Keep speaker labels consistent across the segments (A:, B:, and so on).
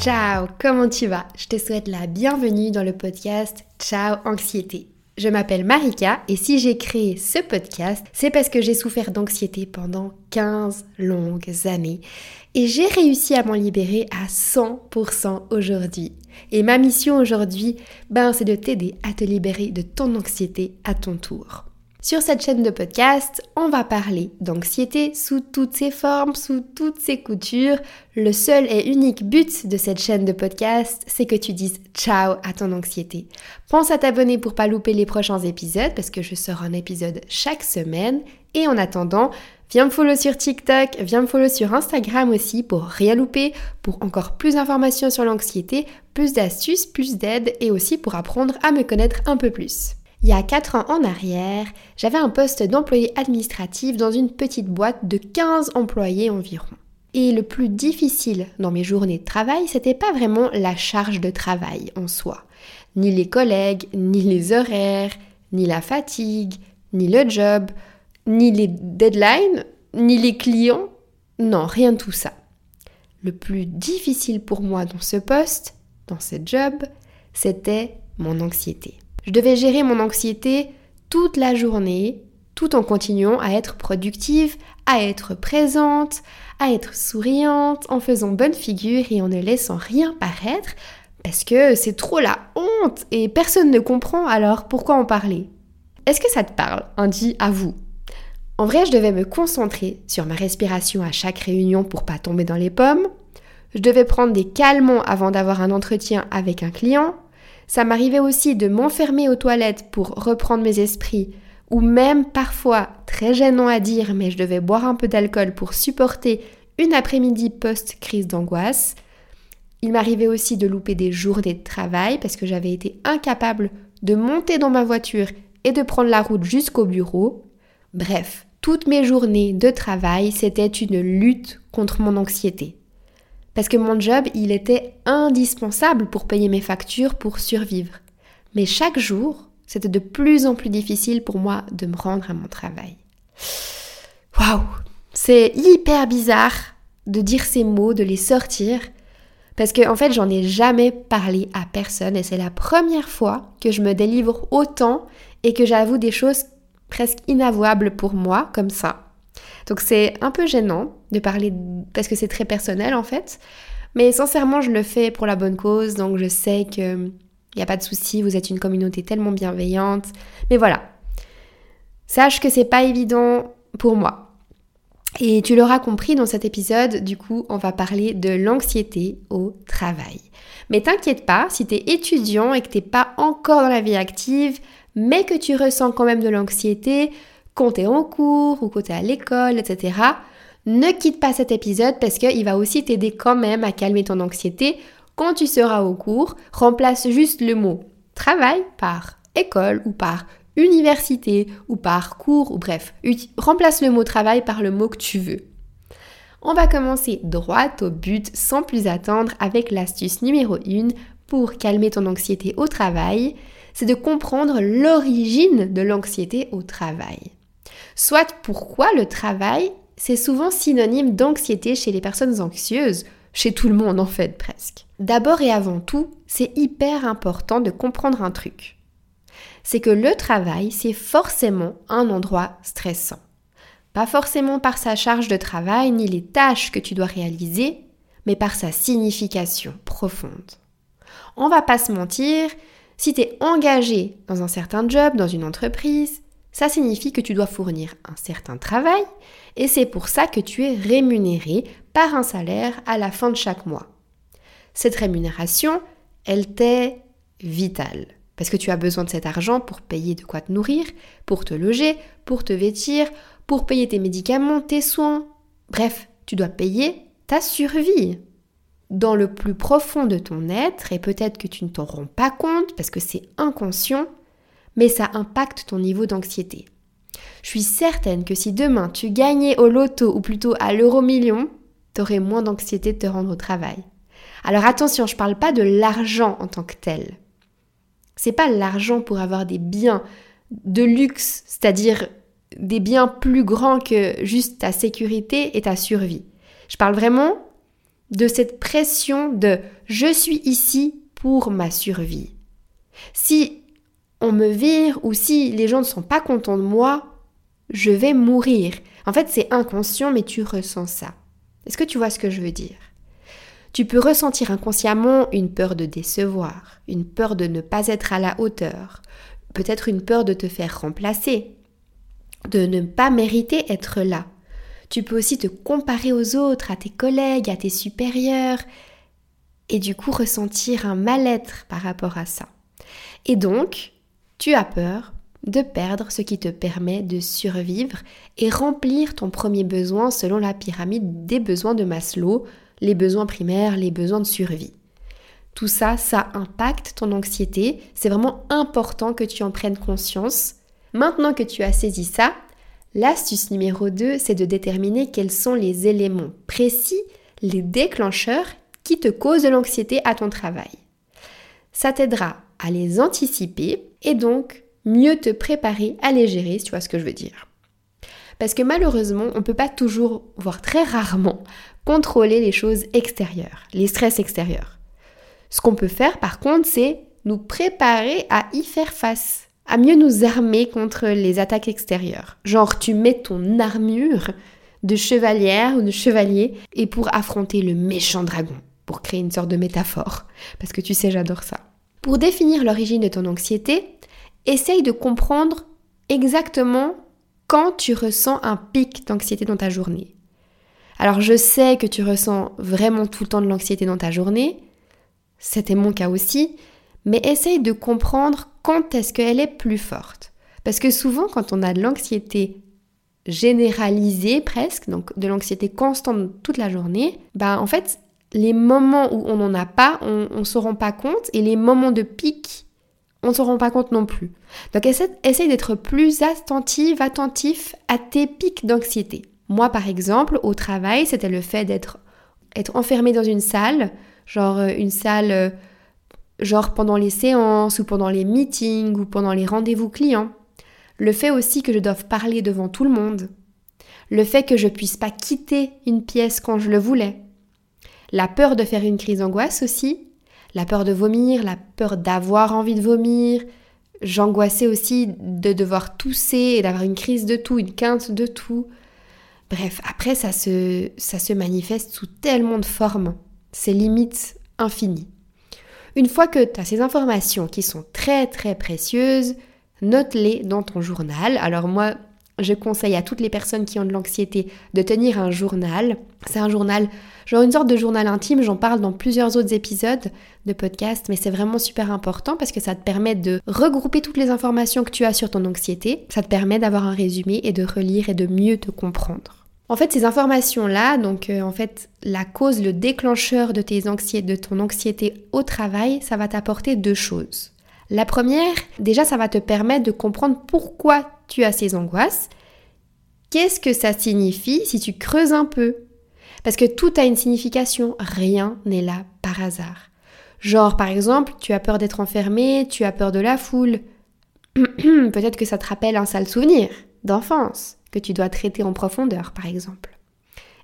A: Ciao, comment tu vas? Je te souhaite la bienvenue dans le podcast Ciao Anxiété. Je m'appelle Marika et si j'ai créé ce podcast, c'est parce que j'ai souffert d'anxiété pendant 15 longues années et j'ai réussi à m'en libérer à 100% aujourd'hui. Et ma mission aujourd'hui, ben, c'est de t'aider à te libérer de ton anxiété à ton tour. Sur cette chaîne de podcast, on va parler d'anxiété sous toutes ses formes, sous toutes ses coutures. Le seul et unique but de cette chaîne de podcast, c'est que tu dises ciao à ton anxiété. Pense à t'abonner pour pas louper les prochains épisodes parce que je sors un épisode chaque semaine. Et en attendant, viens me follow sur TikTok, viens me follow sur Instagram aussi pour rien louper, pour encore plus d'informations sur l'anxiété, plus d'astuces, plus d'aide et aussi pour apprendre à me connaître un peu plus. Il y a 4 ans en arrière, j'avais un poste d'employé administratif dans une petite boîte de 15 employés environ. Et le plus difficile dans mes journées de travail, c'était pas vraiment la charge de travail en soi, ni les collègues, ni les horaires, ni la fatigue, ni le job, ni les deadlines, ni les clients. Non, rien de tout ça. Le plus difficile pour moi dans ce poste, dans ce job, c'était mon anxiété. Je devais gérer mon anxiété toute la journée, tout en continuant à être productive, à être présente, à être souriante, en faisant bonne figure et en ne laissant rien paraître, parce que c'est trop la honte et personne ne comprend, alors pourquoi en parler Est-ce que ça te parle Un à vous? En vrai, je devais me concentrer sur ma respiration à chaque réunion pour pas tomber dans les pommes. Je devais prendre des calmants avant d'avoir un entretien avec un client. Ça m'arrivait aussi de m'enfermer aux toilettes pour reprendre mes esprits, ou même parfois, très gênant à dire, mais je devais boire un peu d'alcool pour supporter une après-midi post-crise d'angoisse. Il m'arrivait aussi de louper des journées de travail parce que j'avais été incapable de monter dans ma voiture et de prendre la route jusqu'au bureau. Bref, toutes mes journées de travail, c'était une lutte contre mon anxiété. Parce que mon job, il était indispensable pour payer mes factures, pour survivre. Mais chaque jour, c'était de plus en plus difficile pour moi de me rendre à mon travail. Waouh C'est hyper bizarre de dire ces mots, de les sortir, parce que en fait, j'en ai jamais parlé à personne et c'est la première fois que je me délivre autant et que j'avoue des choses presque inavouables pour moi comme ça. Donc c'est un peu gênant de parler parce que c'est très personnel en fait. Mais sincèrement, je le fais pour la bonne cause, donc je sais que il n'y a pas de souci, vous êtes une communauté tellement bienveillante. Mais voilà. Sache que c'est pas évident pour moi. Et tu l'auras compris dans cet épisode, du coup, on va parler de l'anxiété au travail. Mais t'inquiète pas, si tu es étudiant et que t'es pas encore dans la vie active, mais que tu ressens quand même de l'anxiété, quand tu es en cours ou quand tu es à l'école, etc., ne quitte pas cet épisode parce qu'il va aussi t'aider quand même à calmer ton anxiété quand tu seras au cours. Remplace juste le mot travail par école ou par université ou par cours ou bref, remplace le mot travail par le mot que tu veux. On va commencer droit au but sans plus attendre avec l'astuce numéro 1 pour calmer ton anxiété au travail, c'est de comprendre l'origine de l'anxiété au travail soit pourquoi le travail, c'est souvent synonyme d'anxiété chez les personnes anxieuses, chez tout le monde en fait presque. D'abord et avant tout, c'est hyper important de comprendre un truc. C'est que le travail, c'est forcément un endroit stressant. Pas forcément par sa charge de travail ni les tâches que tu dois réaliser, mais par sa signification profonde. On va pas se mentir, si tu es engagé dans un certain job, dans une entreprise, ça signifie que tu dois fournir un certain travail et c'est pour ça que tu es rémunéré par un salaire à la fin de chaque mois. Cette rémunération, elle t'est vitale parce que tu as besoin de cet argent pour payer de quoi te nourrir, pour te loger, pour te vêtir, pour payer tes médicaments, tes soins. Bref, tu dois payer ta survie. Dans le plus profond de ton être, et peut-être que tu ne t'en rends pas compte parce que c'est inconscient, mais ça impacte ton niveau d'anxiété. Je suis certaine que si demain tu gagnais au loto ou plutôt à l'euro million, aurais moins d'anxiété de te rendre au travail. Alors attention, je parle pas de l'argent en tant que tel. C'est pas l'argent pour avoir des biens de luxe, c'est-à-dire des biens plus grands que juste ta sécurité et ta survie. Je parle vraiment de cette pression de je suis ici pour ma survie. Si on me vire ou si les gens ne sont pas contents de moi, je vais mourir. En fait, c'est inconscient, mais tu ressens ça. Est-ce que tu vois ce que je veux dire? Tu peux ressentir inconsciemment une peur de décevoir, une peur de ne pas être à la hauteur, peut-être une peur de te faire remplacer, de ne pas mériter être là. Tu peux aussi te comparer aux autres, à tes collègues, à tes supérieurs, et du coup ressentir un mal-être par rapport à ça. Et donc, tu as peur de perdre ce qui te permet de survivre et remplir ton premier besoin selon la pyramide des besoins de Maslow, les besoins primaires, les besoins de survie. Tout ça, ça impacte ton anxiété. C'est vraiment important que tu en prennes conscience. Maintenant que tu as saisi ça, l'astuce numéro 2, c'est de déterminer quels sont les éléments précis, les déclencheurs qui te causent l'anxiété à ton travail. Ça t'aidera à les anticiper et donc mieux te préparer à les gérer, si tu vois ce que je veux dire. Parce que malheureusement, on ne peut pas toujours, voire très rarement, contrôler les choses extérieures, les stress extérieurs. Ce qu'on peut faire par contre, c'est nous préparer à y faire face, à mieux nous armer contre les attaques extérieures. Genre, tu mets ton armure de chevalière ou de chevalier et pour affronter le méchant dragon, pour créer une sorte de métaphore. Parce que tu sais, j'adore ça. Pour définir l'origine de ton anxiété, essaye de comprendre exactement quand tu ressens un pic d'anxiété dans ta journée. Alors je sais que tu ressens vraiment tout le temps de l'anxiété dans ta journée, c'était mon cas aussi, mais essaye de comprendre quand est-ce qu'elle est plus forte. Parce que souvent quand on a de l'anxiété généralisée presque, donc de l'anxiété constante toute la journée, bah en fait les moments où on n'en a pas, on ne se rend pas compte, et les moments de pic on ne se rend pas compte non plus. Donc essaye, d'être plus attentive, attentif à tes pics d'anxiété. Moi par exemple, au travail, c'était le fait d'être être enfermé dans une salle, genre euh, une salle euh, genre pendant les séances ou pendant les meetings ou pendant les rendez-vous clients. Le fait aussi que je doive parler devant tout le monde. Le fait que je puisse pas quitter une pièce quand je le voulais. La peur de faire une crise d'angoisse aussi, la peur de vomir, la peur d'avoir envie de vomir. J'angoissais aussi de devoir tousser et d'avoir une crise de tout, une quinte de tout. Bref, après, ça se, ça se manifeste sous tellement de formes. C'est limite infini. Une fois que tu as ces informations qui sont très très précieuses, note-les dans ton journal. Alors moi, je conseille à toutes les personnes qui ont de l'anxiété de tenir un journal. C'est un journal, genre une sorte de journal intime, j'en parle dans plusieurs autres épisodes de podcast, mais c'est vraiment super important parce que ça te permet de regrouper toutes les informations que tu as sur ton anxiété, ça te permet d'avoir un résumé et de relire et de mieux te comprendre. En fait, ces informations-là, donc euh, en fait, la cause, le déclencheur de, tes anxiétés, de ton anxiété au travail, ça va t'apporter deux choses. La première, déjà, ça va te permettre de comprendre pourquoi tu as ces angoisses. Qu'est-ce que ça signifie si tu creuses un peu? Parce que tout a une signification, rien n'est là par hasard. Genre, par exemple, tu as peur d'être enfermé, tu as peur de la foule. Peut-être que ça te rappelle un sale souvenir d'enfance que tu dois traiter en profondeur, par exemple.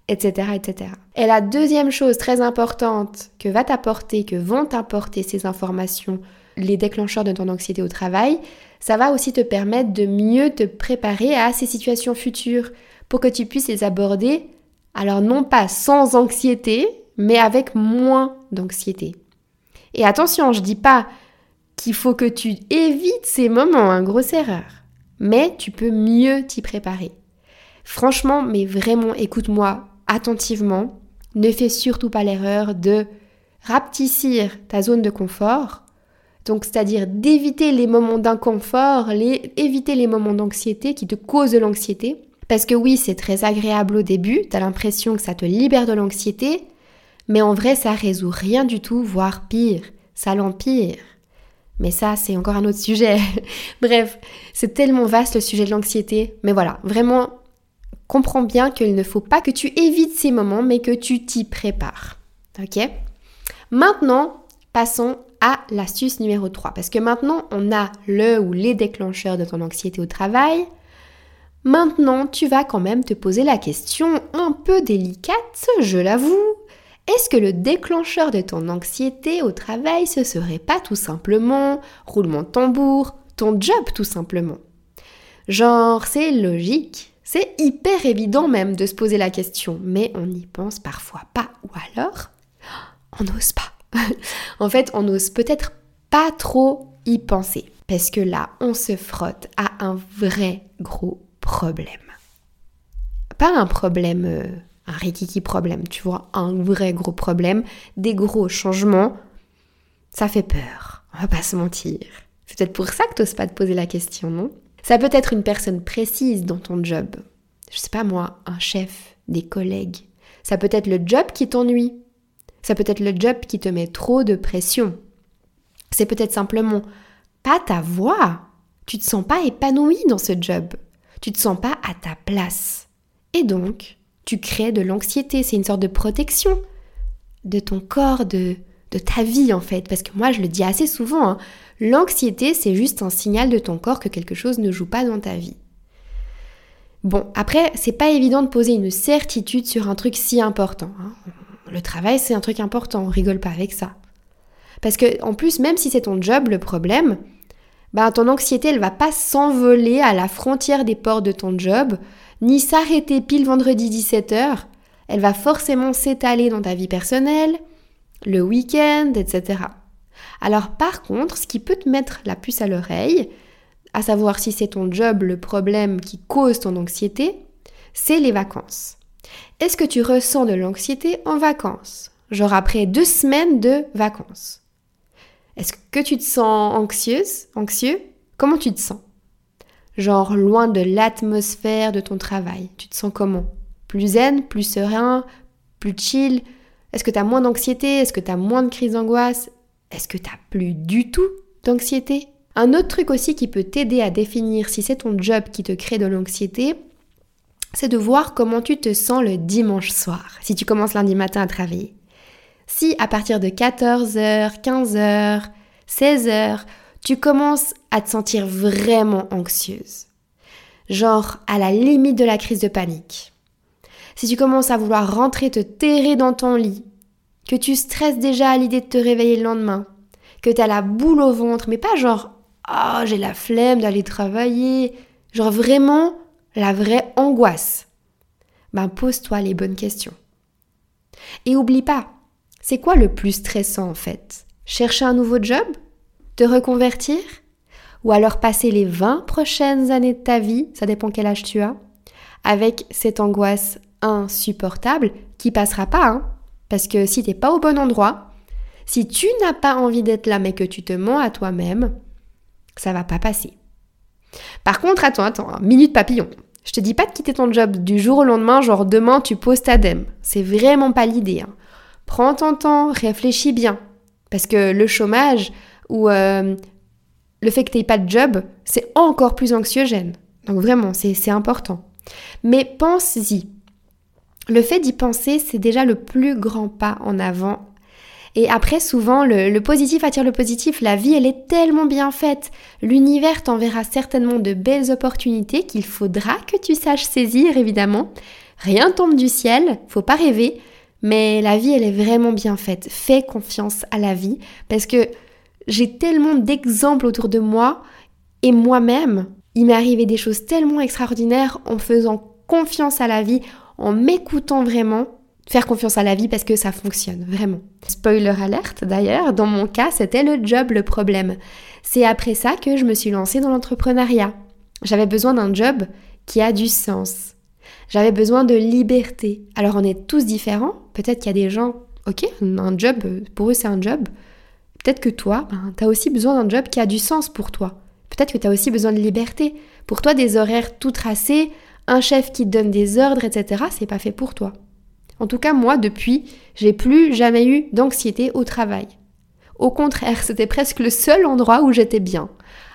A: Etc, etc. Et la deuxième chose très importante que va t'apporter, que vont t'apporter ces informations les déclencheurs de ton anxiété au travail, ça va aussi te permettre de mieux te préparer à ces situations futures pour que tu puisses les aborder, alors non pas sans anxiété, mais avec moins d'anxiété. Et attention, je dis pas qu'il faut que tu évites ces moments, une grosse erreur, mais tu peux mieux t'y préparer. Franchement, mais vraiment, écoute-moi attentivement, ne fais surtout pas l'erreur de rapetissir ta zone de confort donc, c'est-à-dire d'éviter les moments d'inconfort, les, éviter les moments d'anxiété qui te causent de l'anxiété. Parce que oui, c'est très agréable au début, tu as l'impression que ça te libère de l'anxiété, mais en vrai, ça résout rien du tout, voire pire, ça l'empire. Mais ça, c'est encore un autre sujet. Bref, c'est tellement vaste le sujet de l'anxiété. Mais voilà, vraiment, comprends bien qu'il ne faut pas que tu évites ces moments, mais que tu t'y prépares. Ok? Maintenant, passons l'astuce numéro 3. Parce que maintenant, on a le ou les déclencheurs de ton anxiété au travail. Maintenant, tu vas quand même te poser la question un peu délicate, je l'avoue. Est-ce que le déclencheur de ton anxiété au travail, ce serait pas tout simplement roulement de tambour, ton job tout simplement? Genre, c'est logique, c'est hyper évident même de se poser la question, mais on n'y pense parfois pas. Ou alors, on n'ose pas. en fait, on n'ose peut-être pas trop y penser. Parce que là, on se frotte à un vrai gros problème. Pas un problème, euh, un rikiki problème, tu vois, un vrai gros problème, des gros changements. Ça fait peur, on va pas se mentir. C'est peut-être pour ça que t'oses pas te poser la question, non? Ça peut être une personne précise dans ton job. Je sais pas moi, un chef, des collègues. Ça peut être le job qui t'ennuie. Ça peut être le job qui te met trop de pression. C'est peut-être simplement pas ta voix. Tu te sens pas épanoui dans ce job. Tu te sens pas à ta place. Et donc, tu crées de l'anxiété. C'est une sorte de protection de ton corps, de, de ta vie en fait. Parce que moi, je le dis assez souvent, hein. l'anxiété, c'est juste un signal de ton corps que quelque chose ne joue pas dans ta vie. Bon, après, c'est pas évident de poser une certitude sur un truc si important. Hein. Le travail, c'est un truc important, on rigole pas avec ça. Parce que, en plus, même si c'est ton job le problème, ben, ton anxiété, elle va pas s'envoler à la frontière des portes de ton job, ni s'arrêter pile vendredi 17h. Elle va forcément s'étaler dans ta vie personnelle, le week-end, etc. Alors par contre, ce qui peut te mettre la puce à l'oreille, à savoir si c'est ton job le problème qui cause ton anxiété, c'est les vacances. Est-ce que tu ressens de l'anxiété en vacances? Genre après deux semaines de vacances. Est-ce que tu te sens anxieuse, anxieux? Comment tu te sens? Genre loin de l'atmosphère de ton travail. Tu te sens comment? Plus zen, plus serein, plus chill? Est-ce que tu as moins d'anxiété? Est-ce que tu as moins de crise d'angoisse? Est-ce que tu n'as plus du tout d'anxiété? Un autre truc aussi qui peut t'aider à définir si c'est ton job qui te crée de l'anxiété, c'est de voir comment tu te sens le dimanche soir, si tu commences lundi matin à travailler. Si à partir de 14h, 15h, 16h, tu commences à te sentir vraiment anxieuse, genre à la limite de la crise de panique, si tu commences à vouloir rentrer te terrer dans ton lit, que tu stresses déjà à l'idée de te réveiller le lendemain, que tu as la boule au ventre, mais pas genre oh, j'ai la flemme d'aller travailler, genre vraiment la vraie angoisse. Ben pose-toi les bonnes questions. Et oublie pas, c'est quoi le plus stressant en fait? Chercher un nouveau job? Te reconvertir? Ou alors passer les 20 prochaines années de ta vie, ça dépend quel âge tu as, avec cette angoisse insupportable qui passera pas, hein? Parce que si t'es pas au bon endroit, si tu n'as pas envie d'être là mais que tu te mens à toi-même, ça va pas passer. Par contre, attends, attends, hein, minute papillon. Je te dis pas de quitter ton job du jour au lendemain, genre demain tu poses ta dème. C'est vraiment pas l'idée. Hein. Prends ton temps, réfléchis bien. Parce que le chômage ou euh, le fait que tu n'aies pas de job, c'est encore plus anxiogène. Donc vraiment, c'est important. Mais pense-y. Le fait d'y penser, c'est déjà le plus grand pas en avant. Et après, souvent, le, positif attire le positif. La vie, elle est tellement bien faite. L'univers t'enverra certainement de belles opportunités qu'il faudra que tu saches saisir, évidemment. Rien tombe du ciel, faut pas rêver. Mais la vie, elle est vraiment bien faite. Fais confiance à la vie parce que j'ai tellement d'exemples autour de moi et moi-même, il m'est arrivé des choses tellement extraordinaires en faisant confiance à la vie, en m'écoutant vraiment. Faire confiance à la vie parce que ça fonctionne, vraiment. Spoiler alerte d'ailleurs, dans mon cas, c'était le job le problème. C'est après ça que je me suis lancée dans l'entrepreneuriat. J'avais besoin d'un job qui a du sens j'avais besoin de liberté. Alors on est tous différents. Peut-être qu'il y a des gens, ok, un job, pour eux c'est un job. Peut-être que toi, ben, tu as aussi besoin d'un job qui a du sens pour toi. Peut-être que tu as aussi besoin de liberté. Pour toi, des horaires tout tracés, un chef qui te donne des ordres, etc., c'est pas fait pour toi. En tout cas, moi, depuis, j'ai plus jamais eu d'anxiété au travail. Au contraire, c'était presque le seul endroit où j'étais bien.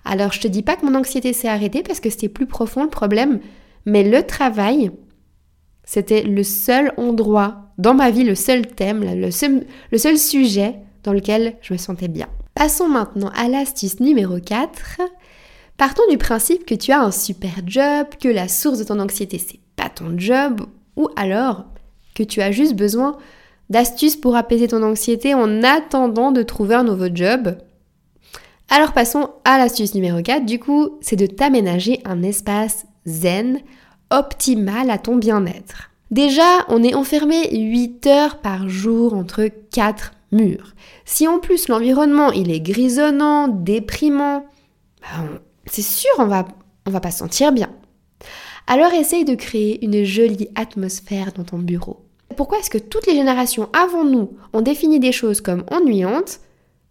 A: Alors, je te dis pas que mon anxiété s'est arrêtée parce que c'était plus profond le problème, mais le travail, c'était le seul endroit dans ma vie, le seul thème, le seul, sujet dans lequel je me sentais bien. Passons maintenant à l'astuce numéro 4. Partons du principe que tu as un super job, que la source de ton anxiété c'est pas ton job, ou alors tu as juste besoin d'astuces pour apaiser ton anxiété en attendant de trouver un nouveau job Alors passons à l'astuce numéro 4, du coup, c'est de t'aménager un espace zen optimal à ton bien-être. Déjà, on est enfermé 8 heures par jour entre 4 murs. Si en plus l'environnement il est grisonnant, déprimant, ben, c'est sûr on va, on va pas se sentir bien. Alors essaye de créer une jolie atmosphère dans ton bureau. Pourquoi est-ce que toutes les générations avant nous ont défini des choses comme ennuyantes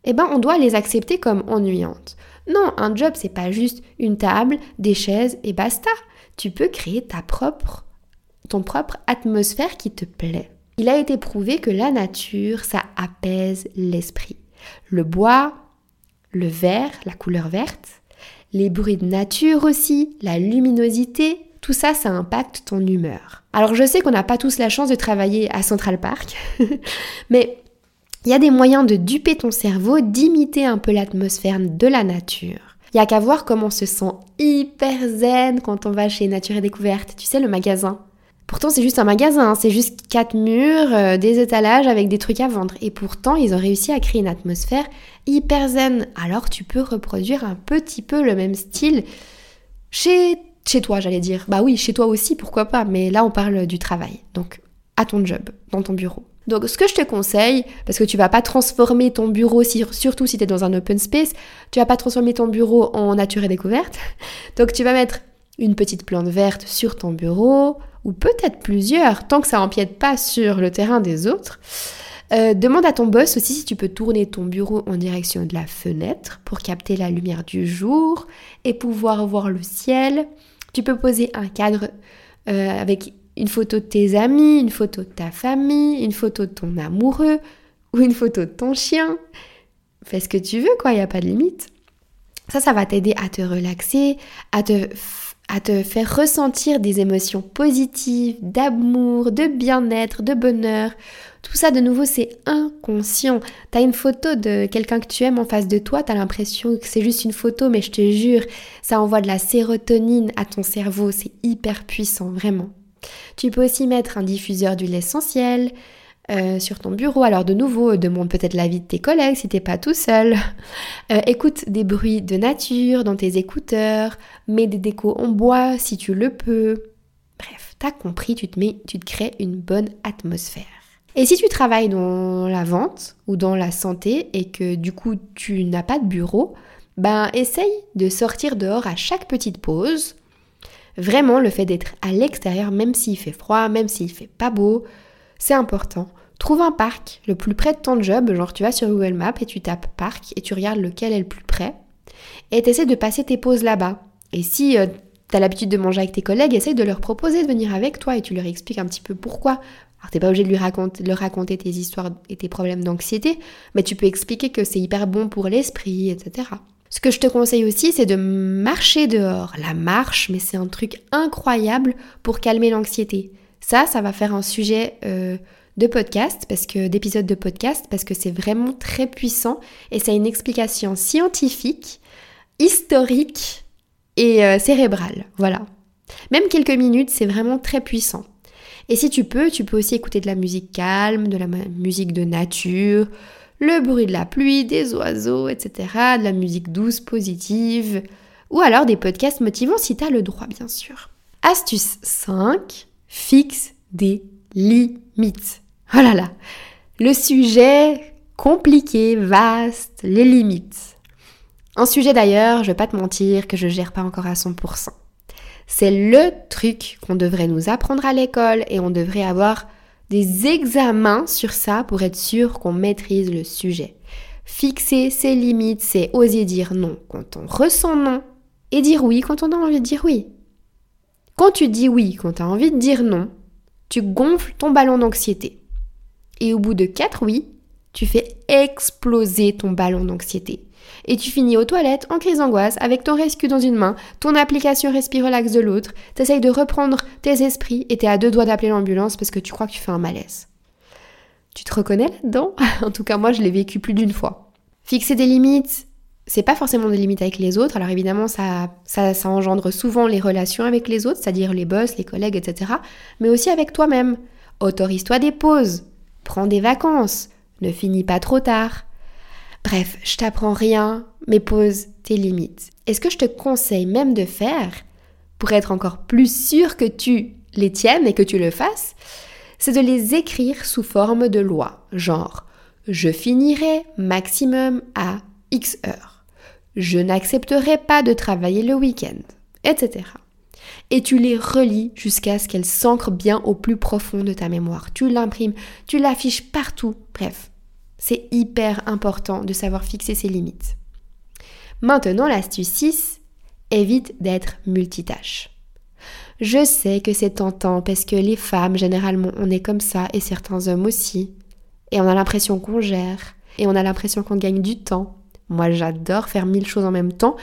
A: Eh ben on doit les accepter comme ennuyantes. Non, un job c'est pas juste une table, des chaises et basta. Tu peux créer ta propre ton propre atmosphère qui te plaît. Il a été prouvé que la nature, ça apaise l'esprit. Le bois, le vert, la couleur verte, les bruits de nature aussi, la luminosité, tout ça, ça impacte ton humeur. Alors je sais qu'on n'a pas tous la chance de travailler à Central Park, mais il y a des moyens de duper ton cerveau, d'imiter un peu l'atmosphère de la nature. Il y a qu'à voir comment on se sent hyper zen quand on va chez Nature et Découverte, tu sais, le magasin. Pourtant, c'est juste un magasin, hein. c'est juste quatre murs, euh, des étalages avec des trucs à vendre. Et pourtant, ils ont réussi à créer une atmosphère hyper zen. Alors, tu peux reproduire un petit peu le même style chez, chez toi, j'allais dire. Bah oui, chez toi aussi, pourquoi pas. Mais là, on parle du travail. Donc, à ton job, dans ton bureau. Donc, ce que je te conseille, parce que tu vas pas transformer ton bureau, surtout si tu es dans un open space, tu vas pas transformer ton bureau en nature et découverte. Donc, tu vas mettre une petite plante verte sur ton bureau, ou peut-être plusieurs, tant que ça empiète pas sur le terrain des autres. Euh, demande à ton boss aussi si tu peux tourner ton bureau en direction de la fenêtre pour capter la lumière du jour et pouvoir voir le ciel. Tu peux poser un cadre euh, avec une photo de tes amis, une photo de ta famille, une photo de ton amoureux ou une photo de ton chien. Fais ce que tu veux, quoi, il n'y a pas de limite. Ça, ça va t'aider à te relaxer, à te à te faire ressentir des émotions positives, d'amour, de bien-être, de bonheur. Tout ça, de nouveau, c'est inconscient. T'as une photo de quelqu'un que tu aimes en face de toi, t'as l'impression que c'est juste une photo, mais je te jure, ça envoie de la sérotonine à ton cerveau, c'est hyper puissant, vraiment. Tu peux aussi mettre un diffuseur d'huile essentielle, euh, sur ton bureau. Alors de nouveau, demande peut-être l'avis de tes collègues si t'es pas tout seul. Euh, écoute des bruits de nature dans tes écouteurs, mets des décos en bois si tu le peux. Bref, t'as compris, tu te, mets, tu te crées une bonne atmosphère. Et si tu travailles dans la vente ou dans la santé et que du coup tu n'as pas de bureau, ben essaye de sortir dehors à chaque petite pause. Vraiment, le fait d'être à l'extérieur, même s'il fait froid, même s'il fait pas beau, c'est important. Trouve un parc le plus près de ton job, genre tu vas sur Google Maps et tu tapes parc et tu regardes lequel est le plus près et tu essaies de passer tes pauses là-bas. Et si euh, tu as l'habitude de manger avec tes collègues, essaye de leur proposer de venir avec toi et tu leur expliques un petit peu pourquoi. Alors t'es pas obligé de leur raconter tes histoires et tes problèmes d'anxiété, mais tu peux expliquer que c'est hyper bon pour l'esprit, etc. Ce que je te conseille aussi, c'est de marcher dehors. La marche, mais c'est un truc incroyable pour calmer l'anxiété. Ça, ça va faire un sujet euh, de podcast, parce que d'épisodes de podcast, parce que c'est vraiment très puissant et ça une explication scientifique, historique et euh, cérébrale. Voilà. Même quelques minutes, c'est vraiment très puissant. Et si tu peux, tu peux aussi écouter de la musique calme, de la musique de nature, le bruit de la pluie, des oiseaux, etc. De la musique douce, positive. Ou alors des podcasts motivants si tu as le droit, bien sûr. Astuce 5, fixe des limites. Oh là là, le sujet compliqué, vaste, les limites. Un sujet d'ailleurs, je vais pas te mentir, que je gère pas encore à 100%. C'est le truc qu'on devrait nous apprendre à l'école et on devrait avoir des examens sur ça pour être sûr qu'on maîtrise le sujet. Fixer ses limites, c'est oser dire non quand on ressent non et dire oui quand on a envie de dire oui. Quand tu dis oui quand tu as envie de dire non, tu gonfles ton ballon d'anxiété. Et au bout de quatre oui, tu fais exploser ton ballon d'anxiété. Et tu finis aux toilettes en crise d'angoisse avec ton rescue dans une main, ton application Respire Relax de l'autre, t'essayes de reprendre tes esprits et t'es à deux doigts d'appeler l'ambulance parce que tu crois que tu fais un malaise. Tu te reconnais là-dedans? En tout cas, moi, je l'ai vécu plus d'une fois. Fixer des limites, c'est pas forcément des limites avec les autres. Alors évidemment, ça, ça, ça engendre souvent les relations avec les autres, c'est-à-dire les boss, les collègues, etc. Mais aussi avec toi-même. Autorise-toi des pauses. prends des vacances, ne finis pas trop tard. Bref, je t'apprends rien, mais pose tes limites. Et ce que je te conseille même de faire, pour être encore plus sûr que tu les tiennes et que tu le fasses, c'est de les écrire sous forme de loi, genre je finirai maximum à X heures, je n'accepterai pas de travailler le week-end, etc. Et tu les relis jusqu'à ce qu'elles s'ancrent bien au plus profond de ta mémoire. Tu l'imprimes, tu l'affiches partout, bref. C'est hyper important de savoir fixer ses limites. Maintenant, l'astuce 6, évite d'être multitâche. Je sais que c'est tentant parce que les femmes, généralement, on est comme ça et certains hommes aussi. Et on a l'impression qu'on gère et on a l'impression qu'on gagne du temps. Moi, j'adore faire mille choses en même temps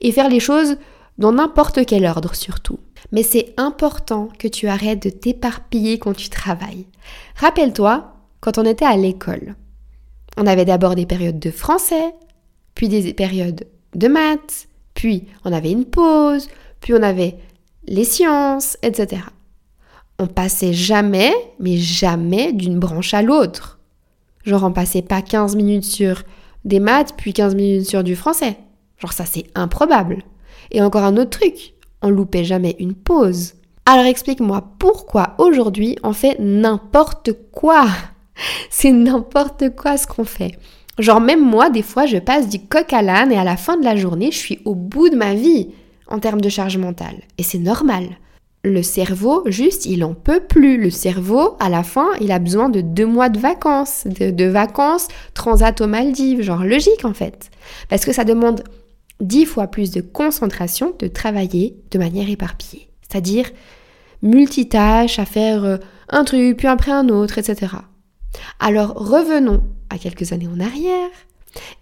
A: et faire les choses dans n'importe quel ordre surtout. Mais c'est important que tu arrêtes de t'éparpiller quand tu travailles. Rappelle-toi, quand on était à l'école, on avait d'abord des périodes de français, puis des périodes de maths, puis on avait une pause, puis on avait les sciences, etc. On passait jamais, mais jamais d'une branche à l'autre. Genre on passait pas 15 minutes sur des maths, puis 15 minutes sur du français. Genre ça c'est improbable. Et encore un autre truc, on loupait jamais une pause. Alors explique-moi pourquoi aujourd'hui on fait n'importe quoi. C'est n'importe quoi ce qu'on fait. Genre même moi, des fois, je passe du coq à l'âne et à la fin de la journée, je suis au bout de ma vie en termes de charge mentale. Et c'est normal. Le cerveau, juste, il en peut plus. Le cerveau, à la fin, il a besoin de deux mois de vacances, de, vacances transat aux Maldives, genre logique en fait. Parce que ça demande dix fois plus de concentration de travailler de manière éparpillée. C'est-à-dire multitâche à faire euh, un truc, puis après un autre, etc. Alors revenons à quelques années en arrière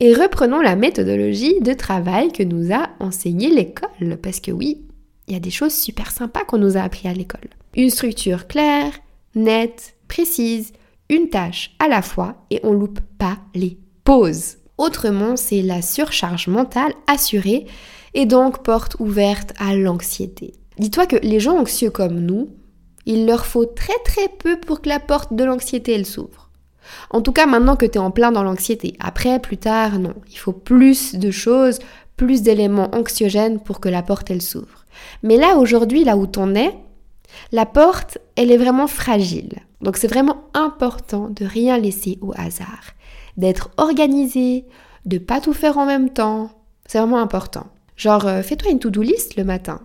A: et reprenons la méthodologie de travail que nous a enseigné l'école. Parce que oui, il y a des choses super sympas qu'on nous a appris à l'école. Une structure claire, nette, précise, une tâche à la fois et on loupe pas les pauses. Autrement, c'est la surcharge mentale assurée et donc porte ouverte à l'anxiété. Dis-toi que les gens anxieux comme nous, il leur faut très très peu pour que la porte de l'anxiété elle s'ouvre. En tout cas, maintenant que tu es en plein dans l'anxiété. Après, plus tard, non. Il faut plus de choses, plus d'éléments anxiogènes pour que la porte, elle s'ouvre. Mais là, aujourd'hui, là où t'en es, la porte, elle est vraiment fragile. Donc c'est vraiment important de rien laisser au hasard. D'être organisé, de pas tout faire en même temps. C'est vraiment important. Genre, euh, fais-toi une to-do list le matin.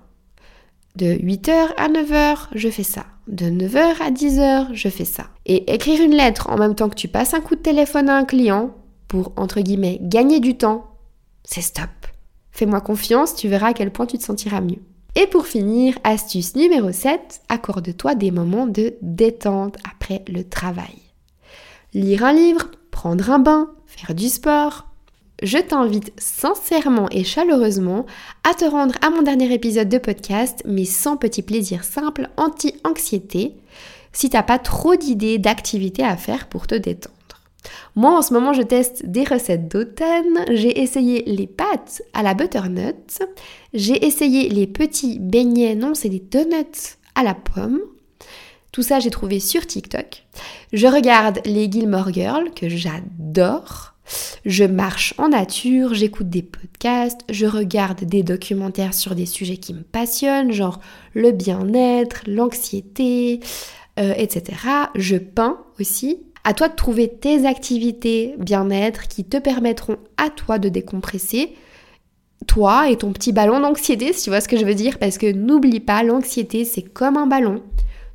A: De 8h à 9h, je fais ça. De 9h à 10h, je fais ça. Et écrire une lettre en même temps que tu passes un coup de téléphone à un client pour, entre guillemets, gagner du temps, c'est stop. Fais-moi confiance, tu verras à quel point tu te sentiras mieux. Et pour finir, astuce numéro 7, accorde-toi des moments de détente après le travail. Lire un livre, prendre un bain, faire du sport, je t'invite sincèrement et chaleureusement à te rendre à mon dernier épisode de podcast, mais sans petits plaisirs simples anti-anxiété, si t'as pas trop d'idées, d'activités à faire pour te détendre. Moi, en ce moment, je teste des recettes d'automne. J'ai essayé les pâtes à la butternut. J'ai essayé les petits beignets, non, c'est des donuts à la pomme. Tout ça, j'ai trouvé sur TikTok. Je regarde les Gilmore Girls, que j'adore. Je marche en nature, j'écoute des podcasts, je regarde des documentaires sur des sujets qui me passionnent, genre le bien-être, l'anxiété, euh, etc. Je peins aussi. À toi de trouver tes activités bien-être qui te permettront à toi de décompresser, toi et ton petit ballon d'anxiété, si tu vois ce que je veux dire, parce que n'oublie pas, l'anxiété c'est comme un ballon.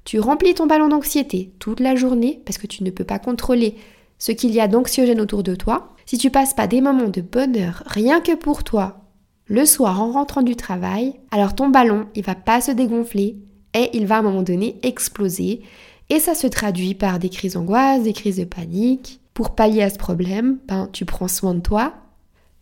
A: Tu remplis ton ballon d'anxiété toute la journée parce que tu ne peux pas contrôler ce qu'il y a d'anxiogène autour de toi, si tu passes pas des moments de bonheur rien que pour toi, le soir en rentrant du travail, alors ton ballon, il va pas se dégonfler et il va à un moment donné exploser. Et ça se traduit par des crises d'angoisse, des crises de panique. Pour pallier à ce problème, ben, tu prends soin de toi,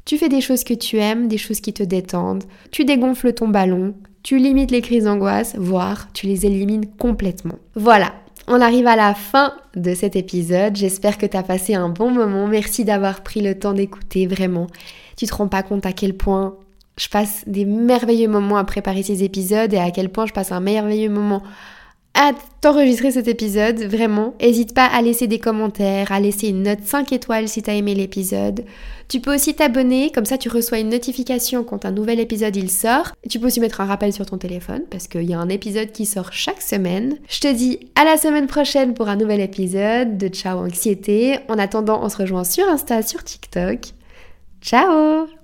A: tu fais des choses que tu aimes, des choses qui te détendent, tu dégonfles ton ballon, tu limites les crises d'angoisse, voire tu les élimines complètement. Voilà, on arrive à la fin de cet épisode. J'espère que tu as passé un bon moment. Merci d'avoir pris le temps d'écouter, vraiment. Tu te rends pas compte à quel point je passe des merveilleux moments à préparer ces épisodes et à quel point je passe un merveilleux moment hâte d'enregistrer cet épisode, vraiment. N'hésite pas à laisser des commentaires, à laisser une note 5 étoiles si t'as aimé l'épisode. Tu peux aussi t'abonner, comme ça tu reçois une notification quand un nouvel épisode il sort. tu peux aussi mettre un rappel sur ton téléphone parce qu'il y a un épisode qui sort chaque semaine. Je te dis à la semaine prochaine pour un nouvel épisode de Ciao Anxiété. En attendant, on se rejoint sur Insta, sur TikTok. Ciao